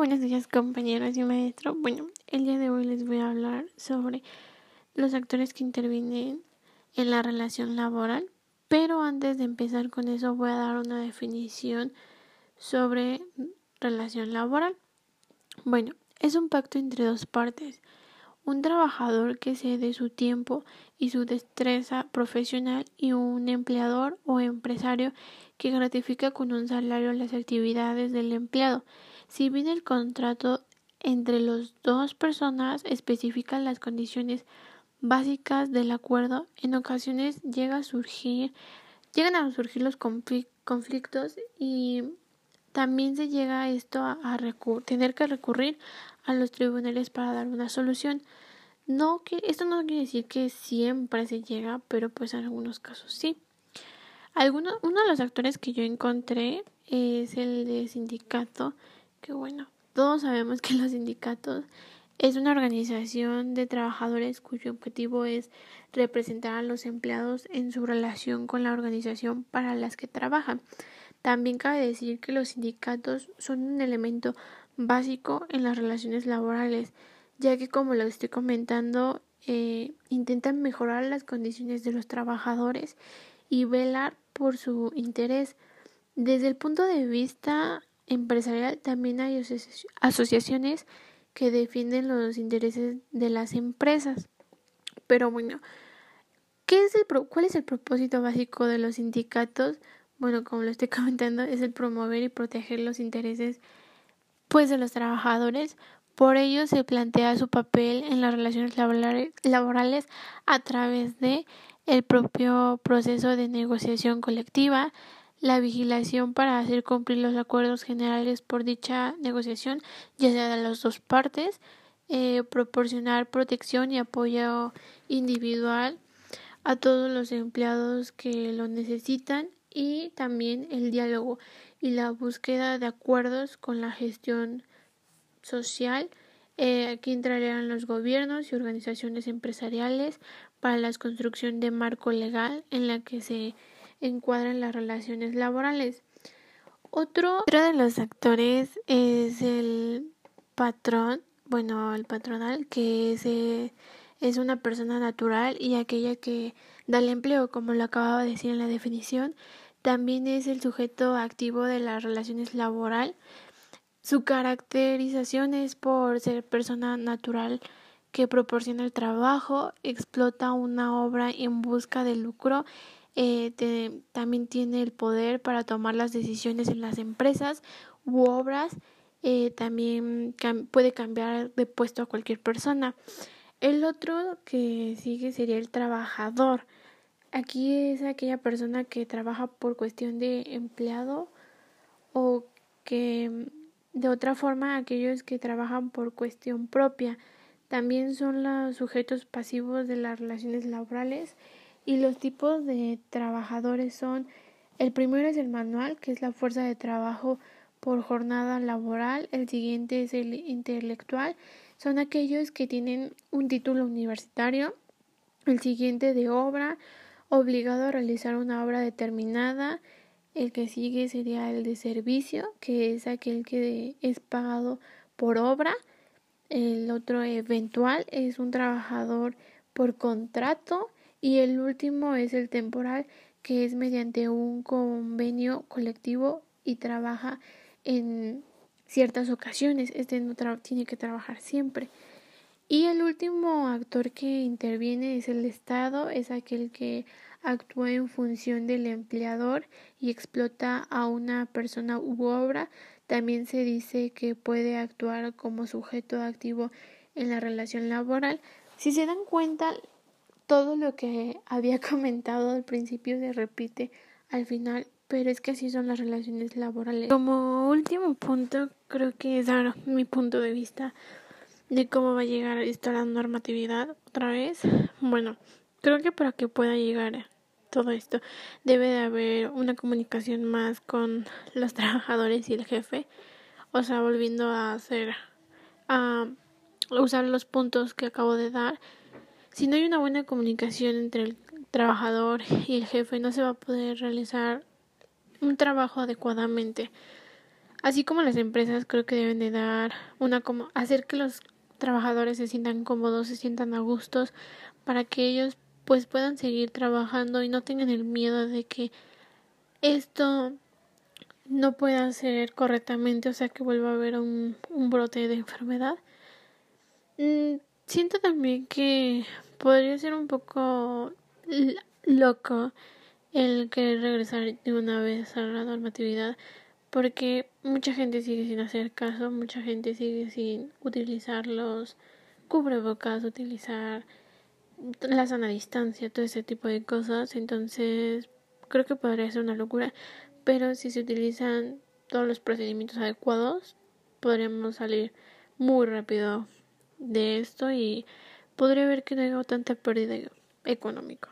buenos días compañeros y maestro. Bueno, el día de hoy les voy a hablar sobre los actores que intervienen en la relación laboral, pero antes de empezar con eso voy a dar una definición sobre relación laboral. Bueno, es un pacto entre dos partes. Un trabajador que cede su tiempo y su destreza profesional y un empleador o empresario que gratifica con un salario las actividades del empleado. Si bien el contrato entre las dos personas especifica las condiciones básicas del acuerdo, en ocasiones llega a surgir, llegan a surgir los conflictos y también se llega a esto a, tener que recurrir a los tribunales para dar una solución. No que esto no quiere decir que siempre se llega, pero pues en algunos casos sí. Alguno, uno de los actores que yo encontré es el de sindicato, bueno, todos sabemos que los sindicatos es una organización de trabajadores cuyo objetivo es representar a los empleados en su relación con la organización para las que trabajan. También cabe decir que los sindicatos son un elemento básico en las relaciones laborales, ya que como lo estoy comentando, eh, intentan mejorar las condiciones de los trabajadores y velar por su interés. Desde el punto de vista empresarial también hay asociaciones que defienden los intereses de las empresas. Pero bueno, ¿qué es el ¿cuál es el propósito básico de los sindicatos? Bueno, como lo estoy comentando, es el promover y proteger los intereses pues de los trabajadores. Por ello se plantea su papel en las relaciones laborales a través de el propio proceso de negociación colectiva, la vigilación para hacer cumplir los acuerdos generales por dicha negociación, ya sea de las dos partes, eh, proporcionar protección y apoyo individual a todos los empleados que lo necesitan y también el diálogo y la búsqueda de acuerdos con la gestión social. Eh, aquí entrarían los gobiernos y organizaciones empresariales para la construcción de marco legal en la que se encuadran las relaciones laborales. Otro, de los actores es el patrón, bueno, el patronal, que es, eh, es una persona natural y aquella que da el empleo, como lo acababa de decir en la definición. También es el sujeto activo de las relaciones laboral. Su caracterización es por ser persona natural que proporciona el trabajo, explota una obra en busca de lucro, eh, también tiene el poder para tomar las decisiones en las empresas u obras, eh, también puede cambiar de puesto a cualquier persona. El otro que sigue sería el trabajador. Aquí es aquella persona que trabaja por cuestión de empleado o que de otra forma aquellos que trabajan por cuestión propia. También son los sujetos pasivos de las relaciones laborales y los tipos de trabajadores son el primero es el manual, que es la fuerza de trabajo por jornada laboral, el siguiente es el intelectual, son aquellos que tienen un título universitario, el siguiente de obra, obligado a realizar una obra determinada, el que sigue sería el de servicio, que es aquel que es pagado por obra, el otro eventual es un trabajador por contrato y el último es el temporal que es mediante un convenio colectivo y trabaja en ciertas ocasiones. Este no tiene que trabajar siempre. Y el último actor que interviene es el Estado, es aquel que actúa en función del empleador y explota a una persona u obra también se dice que puede actuar como sujeto activo en la relación laboral. Si se dan cuenta, todo lo que había comentado al principio se repite al final, pero es que así son las relaciones laborales. Como último punto, creo que es dar mi punto de vista de cómo va a llegar esta normatividad otra vez. Bueno, creo que para que pueda llegar todo esto. Debe de haber una comunicación más con los trabajadores y el jefe. O sea, volviendo a hacer, a usar los puntos que acabo de dar. Si no hay una buena comunicación entre el trabajador y el jefe, no se va a poder realizar un trabajo adecuadamente. Así como las empresas creo que deben de dar una como hacer que los trabajadores se sientan cómodos, se sientan a gustos para que ellos pues puedan seguir trabajando y no tengan el miedo de que esto no pueda ser correctamente, o sea que vuelva a haber un, un brote de enfermedad. Mm, siento también que podría ser un poco loco el querer regresar de una vez a la normatividad porque mucha gente sigue sin hacer caso, mucha gente sigue sin utilizar los cubrebocas, utilizar la sana distancia, todo ese tipo de cosas, entonces creo que podría ser una locura, pero si se utilizan todos los procedimientos adecuados, podríamos salir muy rápido de esto y podría haber que no haya tanta pérdida económica.